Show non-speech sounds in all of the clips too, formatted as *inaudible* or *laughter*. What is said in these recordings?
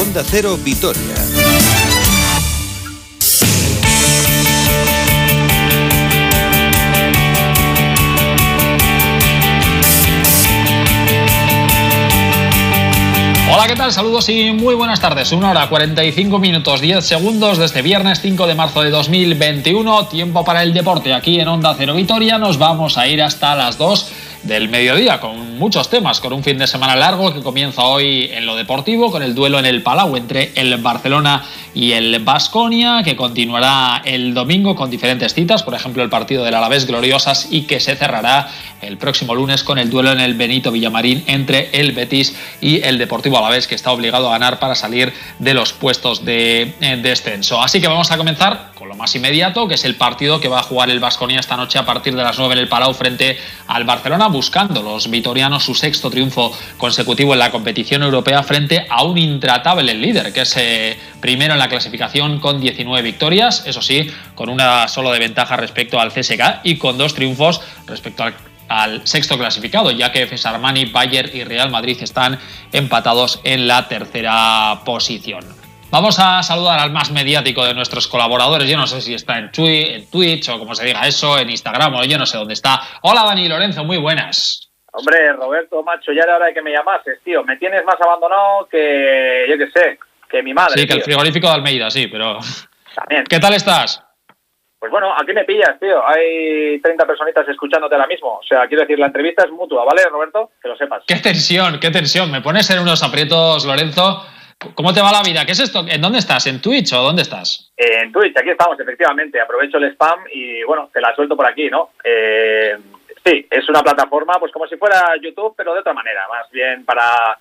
Onda Cero Vitoria. Hola, ¿qué tal? Saludos y muy buenas tardes. Una hora 45 minutos 10 segundos desde viernes 5 de marzo de 2021. Tiempo para el deporte aquí en Onda Cero Vitoria. Nos vamos a ir hasta las 2 del mediodía con muchos temas, con un fin de semana largo que comienza hoy en lo deportivo, con el duelo en el Palau entre el Barcelona y el Basconia, que continuará el domingo con diferentes citas, por ejemplo el partido del Alavés Gloriosas y que se cerrará el próximo lunes con el duelo en el Benito Villamarín entre el Betis y el Deportivo Alavés, que está obligado a ganar para salir de los puestos de descenso. Así que vamos a comenzar con lo más inmediato, que es el partido que va a jugar el Basconia esta noche a partir de las 9 en el Palau frente al Barcelona buscando los vitorianos su sexto triunfo consecutivo en la competición europea frente a un intratable líder, que es eh, primero en la clasificación con 19 victorias, eso sí, con una solo de ventaja respecto al CSK y con dos triunfos respecto al sexto clasificado, ya que FS Armani, Bayern y Real Madrid están empatados en la tercera posición. Vamos a saludar al más mediático de nuestros colaboradores. Yo no sé si está en, Twitch o como se diga eso, en Instagram o yo no sé dónde está. Hola Dani Lorenzo, muy buenas. Hombre, Roberto, macho, ya era hora de que me llamases, tío. Me tienes más abandonado que, yo qué sé, que mi madre. Sí, que el frigorífico de Almeida, sí, pero... También. ¿Qué tal estás? Pues bueno, aquí me pillas, tío. Hay 30 personitas escuchándote ahora mismo. O sea, quiero decir, la entrevista es mutua, ¿vale, Roberto? Que lo sepas. Qué tensión, qué tensión. Me pones en unos aprietos, Lorenzo. ¿Cómo te va la vida? ¿Qué es esto? ¿En dónde estás? ¿En Twitch o dónde estás? en Twitch, aquí estamos, efectivamente. Aprovecho el spam y bueno, te la suelto por aquí, ¿no? Eh, sí, es una plataforma, pues como si fuera YouTube, pero de otra manera, más bien para.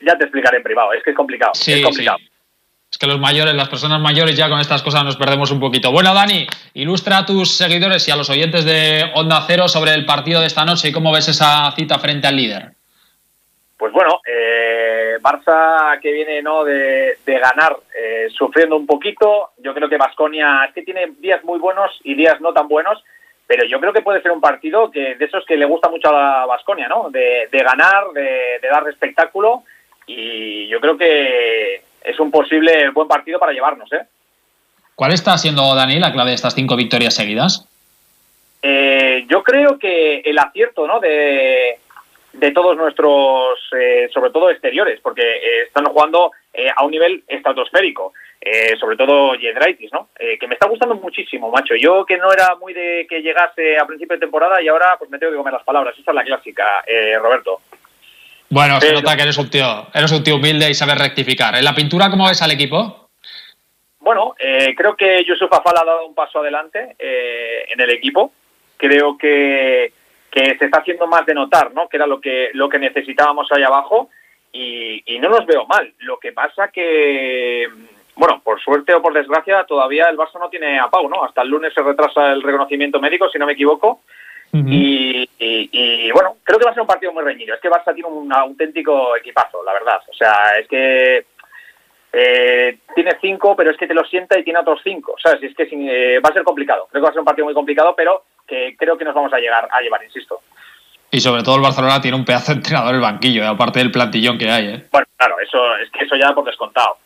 Ya te explicaré en privado, es que es complicado. Sí, es complicado. Es que los mayores, las personas mayores ya con estas cosas nos perdemos un poquito. Bueno, Dani, ilustra a tus seguidores y a los oyentes de Onda Cero sobre el partido de esta noche y cómo ves esa cita frente al líder. Pues bueno, eh, Barça que viene no de, ganar eh, sufriendo un poquito. Yo creo que Vasconia es que tiene días muy buenos y días no tan buenos, pero yo creo que puede ser un partido que de esos que le gusta mucho a Vasconia, ¿no? De, ganar, de, de, dar espectáculo y yo creo que es un posible buen partido para llevarnos, ¿eh? ¿Cuál está siendo, Dani, la clave de estas cinco victorias seguidas? Eh, yo creo que el acierto, ¿no? De, de todos nuestros, eh, sobre todo exteriores, porque eh, están jugando eh, a un nivel estratosférico, sobre todo Yedraitis, ¿no? que me está gustando muchísimo, macho. Yo que no era muy de que llegase a principio de temporada y ahora pues me tengo que comer las palabras. Esa es la clásica, Roberto. Bueno, se nota que eres un tío, eres un tío humilde y sabes rectificar. ¿En la pintura cómo ves al equipo? Bueno, creo que Yusuf Afal ha dado un paso adelante en el equipo. Creo que que se está haciendo más de notar, ¿no? Que era lo que, lo que necesitábamos ahí abajo y, no nos veo mal. Lo que pasa que, bueno, por suerte o por desgracia, todavía el Barça no tiene apago, ¿no? Hasta el lunes se retrasa el reconocimiento médico, si no me equivoco. y, bueno, creo que va a ser un partido muy reñido. Es que Barça tiene un auténtico equipazo, la verdad. O sea, es que eh, tiene cinco, pero es que te lo sienta y tiene otros cinco. ¿Sabes? Es que eh, va a ser complicado. Creo que va a ser un partido muy complicado, pero que creo que nos vamos a llegar a llevar, insisto. Y sobre todo el Barcelona tiene un pedazo de entrenador en el banquillo, ¿eh? aparte del plantillón que hay. ¿eh? Bueno, claro, eso es que eso ya por descontado.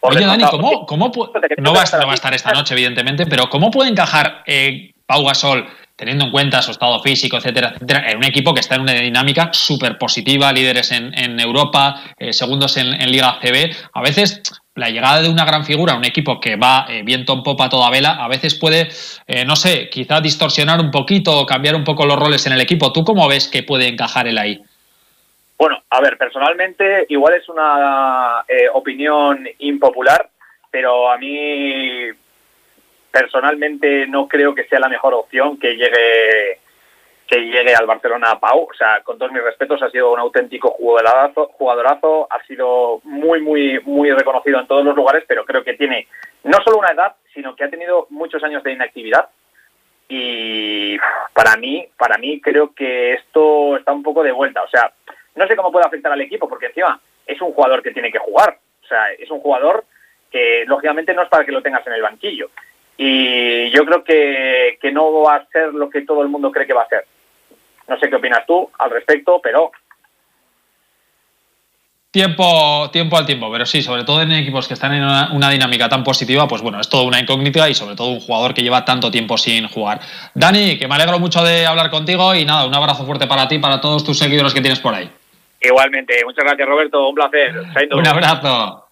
Oye, Dani, ¿cómo, cómo no, va a estar, va a estar esta noche, evidentemente, pero ¿cómo puede encajar eh, Pau Gasol, teniendo en cuenta su estado físico, etcétera, etcétera, en un equipo que está en una dinámica súper positiva, líderes en, en Europa, eh, segundos en, en, Liga CB? A veces la llegada de una gran figura, un equipo que va eh, viento en popa toda vela, a veces puede, eh, no sé, quizá distorsionar un poquito o cambiar un poco los roles en el equipo. ¿Tú cómo ves que puede encajar él ahí? Bueno, a ver, personalmente igual es una eh, opinión impopular, pero a mí personalmente no creo que sea la mejor opción que llegue que llegue al Barcelona a Pau. O sea, con todos mis respetos, ha sido un auténtico jugadorazo, jugadorazo, ha sido muy, muy, muy reconocido en todos los lugares, pero creo que tiene no solo una edad, sino que ha tenido muchos años de inactividad. Y para mí, para mí creo que esto está un poco de vuelta. O sea, no sé cómo puede afectar al equipo, porque encima es un jugador que tiene que jugar. O sea, es un jugador que lógicamente no es para que lo tengas en el banquillo. Y yo creo que, que no va a ser lo que todo el mundo cree que va a ser. No sé qué opinas tú al respecto, pero Tiempo, tiempo al tiempo, pero sí, sobre todo en equipos que están en una, dinámica tan positiva, pues bueno, es toda una incógnita y sobre todo un jugador que lleva tanto tiempo sin jugar. Dani, que me alegro mucho de hablar contigo y nada, un abrazo fuerte para ti, para todos tus seguidores que tienes por ahí. Igualmente, muchas gracias Roberto, un placer. *laughs* Un abrazo.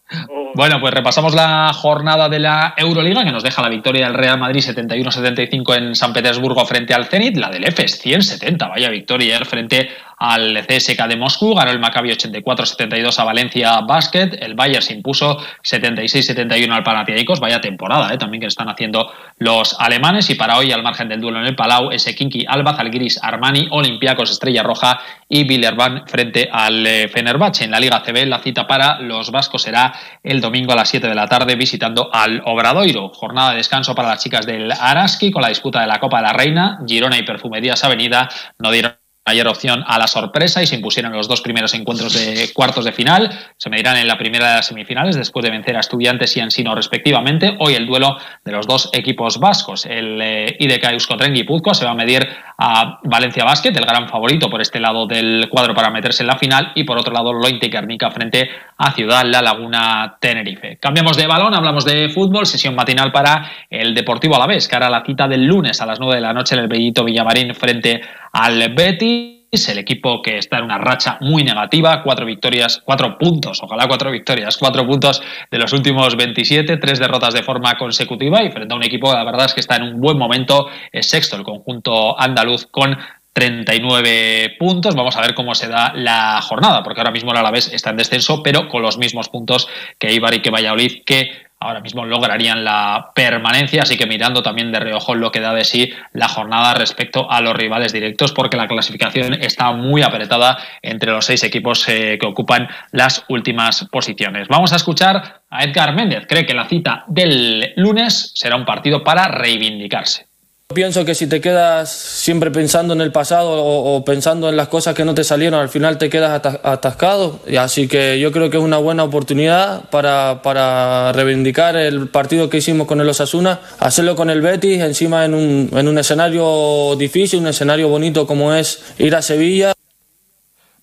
Bueno, pues repasamos la jornada de la Euroliga que nos deja la victoria del Real Madrid 71-75 en San Petersburgo frente al Zenit, la del EFES 170, vaya victoria frente al CSK de Moscú, ganó el Maccabi 84-72 a Valencia Basket, el Bayern se impuso 76-71 al Panathinaikos, vaya temporada ¿eh? también que están haciendo los alemanes y para hoy al margen del duelo en el Palau, ese Kinky Alba, Zalgiris, Armani, Olympiacos, Estrella Roja y Villerban frente al eh, Fenerbahce. En la Liga CB la cita para los vascos será el domingo a las 7 de la tarde visitando al Obradoiro. Jornada de descanso para las chicas del Araski con la disputa de la Copa de la Reina, Girona y Perfumerías Avenida no dieron mayor opción a la sorpresa y se impusieron los dos primeros encuentros de cuartos de final. Se medirán en la primera de las semifinales después de vencer a Estudiantes y Ansino respectivamente. Hoy el duelo de los dos equipos vascos. El eh, IDK Euskotren se va a medir a Valencia Basket, el gran favorito por este lado del cuadro para meterse en la final y por otro lado Lointe Guernica frente a Ciudad La Laguna Tenerife. Cambiamos de balón, hablamos de fútbol, sesión matinal para el Deportivo Alavés, cara a la cita del lunes a las 9 de la noche en el Bellito Villamarín frente al Betis el equipo que está en una racha muy negativa, cuatro victorias, cuatro puntos, ojalá cuatro victorias, cuatro puntos de los últimos 27, tres derrotas de forma consecutiva y frente a un equipo, la verdad es que está en un buen momento, es sexto el conjunto andaluz con 39 puntos. Vamos a ver cómo se da la jornada, porque ahora mismo el Alavés está en descenso, pero con los mismos puntos que Ibar y que Valladolid, que ahora mismo lograrían la permanencia, así que mirando también de reojo lo que da de sí la jornada respecto a los rivales directos, porque la clasificación está muy apretada entre los seis equipos eh, que ocupan las últimas posiciones. Vamos a escuchar a Edgar Méndez, cree que la cita del lunes será un partido para reivindicarse. Pienso que si te quedas siempre pensando en el pasado o, pensando en las cosas que no te salieron, al final te quedas atascado. Así que yo creo que es una buena oportunidad para, para reivindicar el partido que hicimos con el Osasuna, hacerlo con el Betis, encima en un, en un escenario difícil, un escenario bonito como es ir a Sevilla.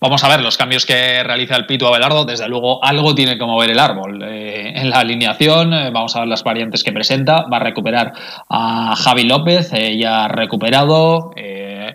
Vamos a ver los cambios que realiza el Pitu Abelardo. Desde luego, algo tiene que mover el árbol. Eh, en la alineación, eh, vamos a ver las variantes que presenta. Va a recuperar a Javi López, eh, ya recuperado.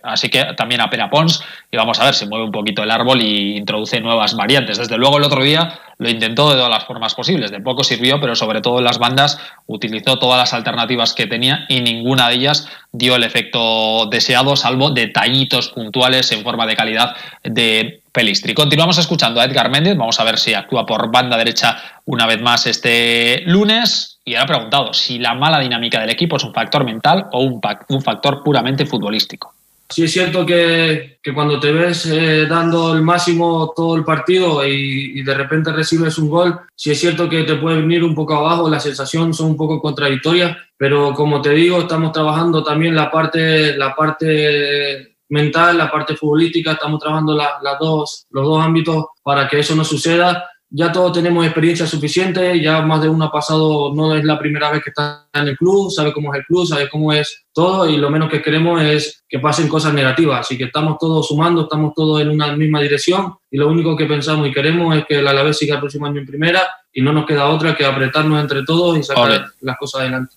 Así que también a Pera Pons. Y vamos a ver si mueve un poquito el árbol y introduce nuevas variantes. Desde luego, el otro día lo intentó de todas las formas posibles. De poco sirvió, pero sobre todo en las bandas utilizó todas las alternativas que tenía y ninguna de ellas dio el efecto deseado, salvo detallitos puntuales en forma de calidad de Pelistri. Continuamos escuchando a Edgar Méndez. Vamos a ver si actúa por banda derecha una vez más este lunes. Y ahora preguntado si la mala dinámica del equipo es un factor mental o un factor puramente futbolístico. Sí es cierto que, que cuando te ves eh, dando el máximo todo el partido y, de repente recibes un gol, sí es cierto que te puede venir un poco abajo, las sensaciones son un poco contradictorias, pero como te digo, estamos trabajando también la parte, la parte mental, la parte futbolística, estamos trabajando las dos, los dos ámbitos para que eso no suceda ya todos tenemos experiencia suficiente, ya más de uno ha pasado, no es la primera vez que está en el club, sabe cómo es el club, sabe cómo es todo y lo menos que queremos es que pasen cosas negativas. Así que estamos todos sumando, estamos todos en una misma dirección y lo único que pensamos y queremos es que el Alavés siga el próximo año en primera y no nos queda otra que apretarnos entre todos y sacar las cosas adelante.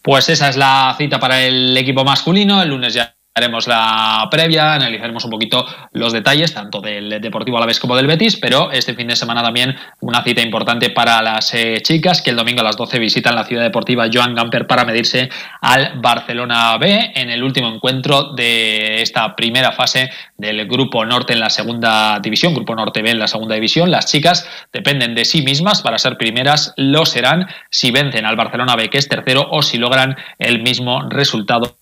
Pues esa es la cita para el equipo masculino. El lunes ya haremos la previa, analizaremos un poquito los detalles, tanto del Deportivo a la vez como del Betis, pero este fin de semana también una cita importante para las eh, chicas, que el domingo a las 12 visitan la ciudad deportiva Joan Gamper para medirse al Barcelona B en el último encuentro de esta primera fase del Grupo Norte en la segunda división, Grupo Norte B en la segunda división. Las chicas dependen de sí mismas para ser primeras, lo serán si vencen al Barcelona B, que es tercero, o si logran el mismo resultado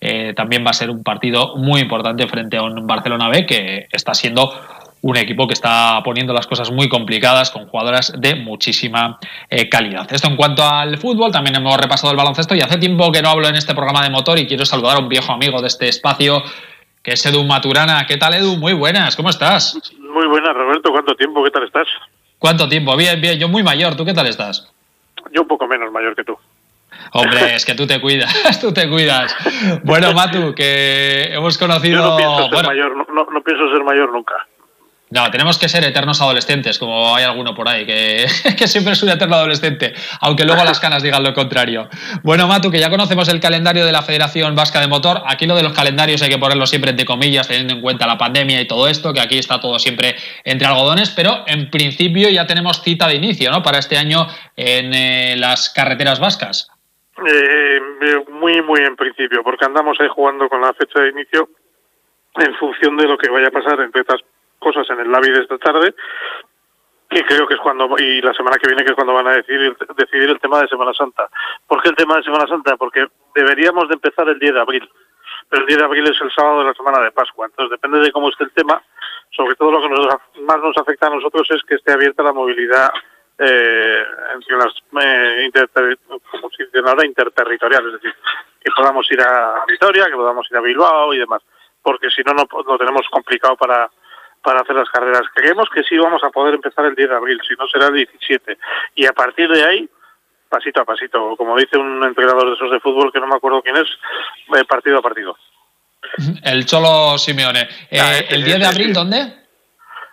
eh, también va a ser un partido muy importante frente a un Barcelona B que está siendo un equipo que está poniendo las cosas muy complicadas con jugadoras de muchísima eh, calidad. Esto en cuanto al fútbol, también hemos repasado el baloncesto y hace tiempo que no hablo en este programa de motor y quiero saludar a un viejo amigo de este espacio que es Edu Maturana. ¿Qué tal Edu? Muy buenas, ¿cómo estás? Muy buenas, Roberto. ¿Cuánto tiempo? ¿Qué tal estás? ¿Cuánto tiempo? Bien, bien. Yo muy mayor. ¿Tú qué tal estás? Yo un poco menos mayor que tú. Hombre, es que tú te cuidas, *laughs* tú te cuidas. Bueno, Matu, que hemos conocido. Yo no pienso ser mayor, no pienso ser mayor nunca. No, tenemos que ser eternos adolescentes, como hay alguno por ahí, que, *laughs* que, siempre es un eterno adolescente, aunque luego las canas digan lo contrario. Bueno, Matu, que ya conocemos el calendario de la Federación Vasca de Motor. Aquí lo de los calendarios hay que ponerlo siempre entre comillas, teniendo en cuenta la pandemia y todo esto, que aquí está todo siempre entre algodones, pero en principio ya tenemos cita de inicio, ¿no? Para este año en eh, las carreteras vascas. Eh, muy, muy en principio, porque andamos ahí jugando con la fecha de inicio en función de lo que vaya a pasar entre estas cosas en el Lavi de esta tarde que creo que es cuando y la semana que viene que es cuando van a decidir decidir el tema de Semana Santa. ¿Por qué el tema de Semana Santa? Porque deberíamos de empezar el 10 de abril. Pero el 10 de abril es el sábado de la semana de Pascua. Entonces depende de cómo esté el tema. Sobre todo lo que nos, más nos afecta a nosotros es que esté abierta la movilidad eh, entre las eh, interterritoriales, es decir, que podamos ir a Vitoria, que podamos ir a Bilbao y demás, porque si no, no lo tenemos complicado para para hacer las carreras. Creemos que sí vamos a poder empezar el 10 de abril, si no será el 17. Y a partir de ahí, pasito a pasito, como dice un entrenador de esos de fútbol que no me acuerdo quién es, eh, partido a partido. El Cholo Simeone. Eh, ¿El 10 de abril dónde?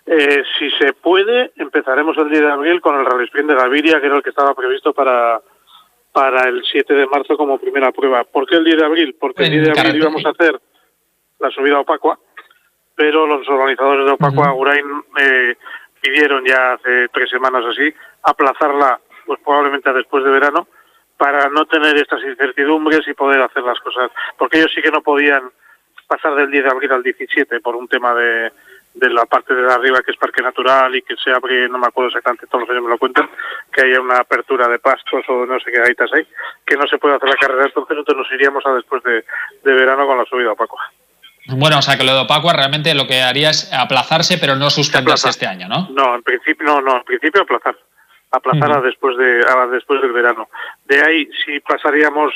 Eh, si se puede, empezaremos el 10 de abril con el Rally de Gaviria, que era el que estaba previsto para, para el 7 de marzo como primera prueba. ¿Por qué el 10 de abril? Porque el 10 de abril íbamos a hacer la subida a Opacua, pero los organizadores de Opaco Agurain eh, pidieron ya hace tres semanas así aplazarla pues probablemente a después de verano para no tener estas incertidumbres y poder hacer las cosas, porque ellos sí que no podían pasar del 10 de abril al 17 por un tema de, de la parte de arriba que es parque natural y que se abre, no me acuerdo exactamente, todos los años me lo cuentan, que haya una apertura de pastos o no sé qué gaitas hay, que no se puede hacer la carrera, entonces nosotros nos iríamos a después de, de verano con la subida a Opaco. Bueno, o sea que lo de Opacua realmente lo que haría es aplazarse, pero no suspenderse este año, ¿no? No, en principio no, no, en principio aplazar, aplazar a después de después del verano. De ahí, si pasaríamos,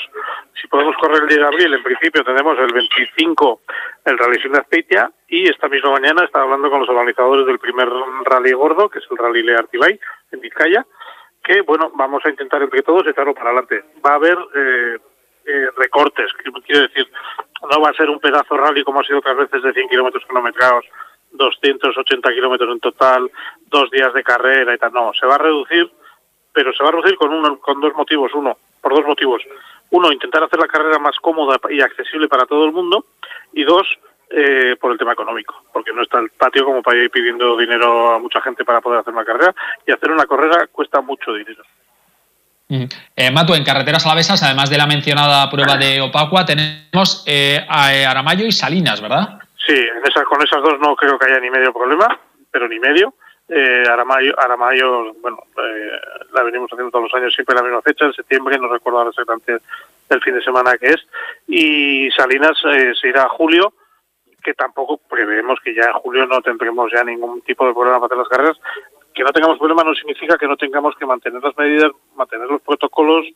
si podemos correr el día de abril, en principio tenemos el 25 el Rally de Azpeitia y esta misma mañana estaba hablando con los organizadores del primer rally gordo, que es el Rally Le Artibay, en Vizcaya, que bueno, vamos a intentar entre todos echarlo para adelante. Va a haber eh, eh, recortes, quiero decir, no va a ser un pedazo rally como ha sido otras veces de 100 kilómetros kilometrados, 280 kilómetros en total, dos días de carrera y tal. No, se va a reducir, pero se va a reducir con, uno, con dos motivos. Uno, por dos motivos. Uno, intentar hacer la carrera más cómoda y accesible para todo el mundo. Y dos, eh, por el tema económico, porque no está el patio como para ir pidiendo dinero a mucha gente para poder hacer una carrera. Y hacer una carrera cuesta mucho dinero. Eh, Matu, en carreteras alavesas, además de la mencionada prueba de Opacua, tenemos eh, eh, Aramayo y Salinas, ¿verdad? Sí, en esa, con esas dos no creo que haya ni medio problema, pero ni medio. Eh, Aramayo, Aramayo, bueno, eh, la venimos haciendo todos los años siempre en la misma fecha, en septiembre, no recuerdo ahora exactamente el fin de semana que es. Y Salinas se irá a julio, que tampoco preveemos que ya en julio no tendremos ya ningún tipo de problema para hacer las carreras, que no tengamos problemas no significa que no tengamos que mantener las medidas, mantener los protocolos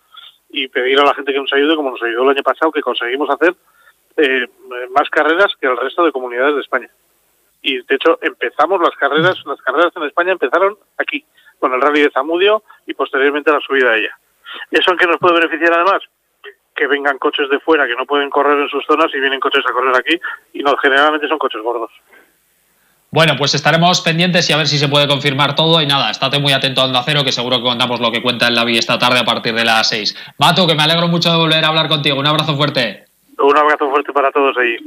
y pedir a la gente que nos ayude, como nos ayudó el año pasado, que conseguimos hacer eh, más carreras que el resto de comunidades de España. Y de hecho empezamos las carreras, las carreras en España empezaron aquí, con el rally de Zamudio y posteriormente la subida a ella. ¿Eso en qué nos puede beneficiar además? Que vengan coches de fuera que no pueden correr en sus zonas y vienen coches a correr aquí y no generalmente son coches gordos. Bueno, pues estaremos pendientes y a ver si se puede confirmar todo. Y nada, estate muy atento a Cero, que seguro que contamos lo que cuenta en la vía esta tarde a partir de las 6. Mato, que me alegro mucho de volver a hablar contigo. Un abrazo fuerte. Un abrazo fuerte para todos ahí.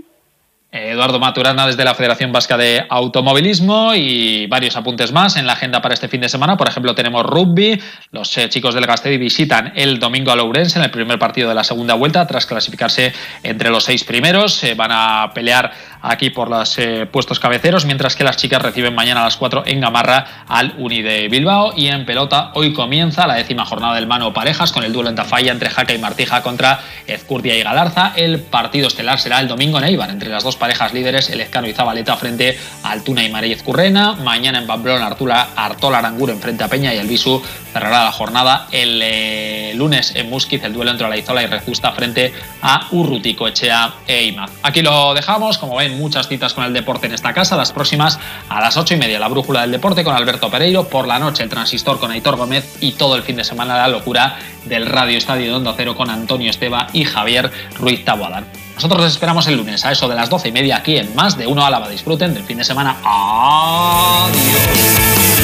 Eduardo Maturana desde la Federación Vasca de Automovilismo y varios apuntes más en la agenda para este fin de semana. Por ejemplo, tenemos rugby. Los eh, chicos del Gastedi visitan el domingo a Lourense en el primer partido de la segunda vuelta tras clasificarse entre los seis primeros. van a pelear aquí por los eh, puestos cabeceros, mientras que las chicas reciben mañana a las 4 en Gamarra al Uni de Bilbao. Y en pelota, hoy comienza la décima jornada del mano parejas con el duelo en Tafalla entre Jaca y Martija contra Ezcurdia y Galarza. El partido estelar será el domingo en Eibar entre las dos parejas líderes, el Ezcano y Zabaleta frente a Altuna y Marellez Currena. Mañana en Pamplona, Artula, Artola Aranguro frente a Peña y el Visu cerrará la jornada el eh, lunes en Musquiz, el duelo entre Izola y Rejusta frente a Urrutico, Echea e Imaz. Aquí lo dejamos, como ven muchas citas con el deporte en esta casa. Las próximas a las ocho y media, la brújula del deporte con Alberto Pereiro. Por la noche, el transistor con Aitor Gómez y todo el fin de semana la locura del Radio Estadio de Cero con Antonio Esteba y Javier Ruiz Taboadán. Nosotros les esperamos el lunes a eso de las doce y media aquí en Más de Uno Álava. Disfruten del fin de semana. Adiós.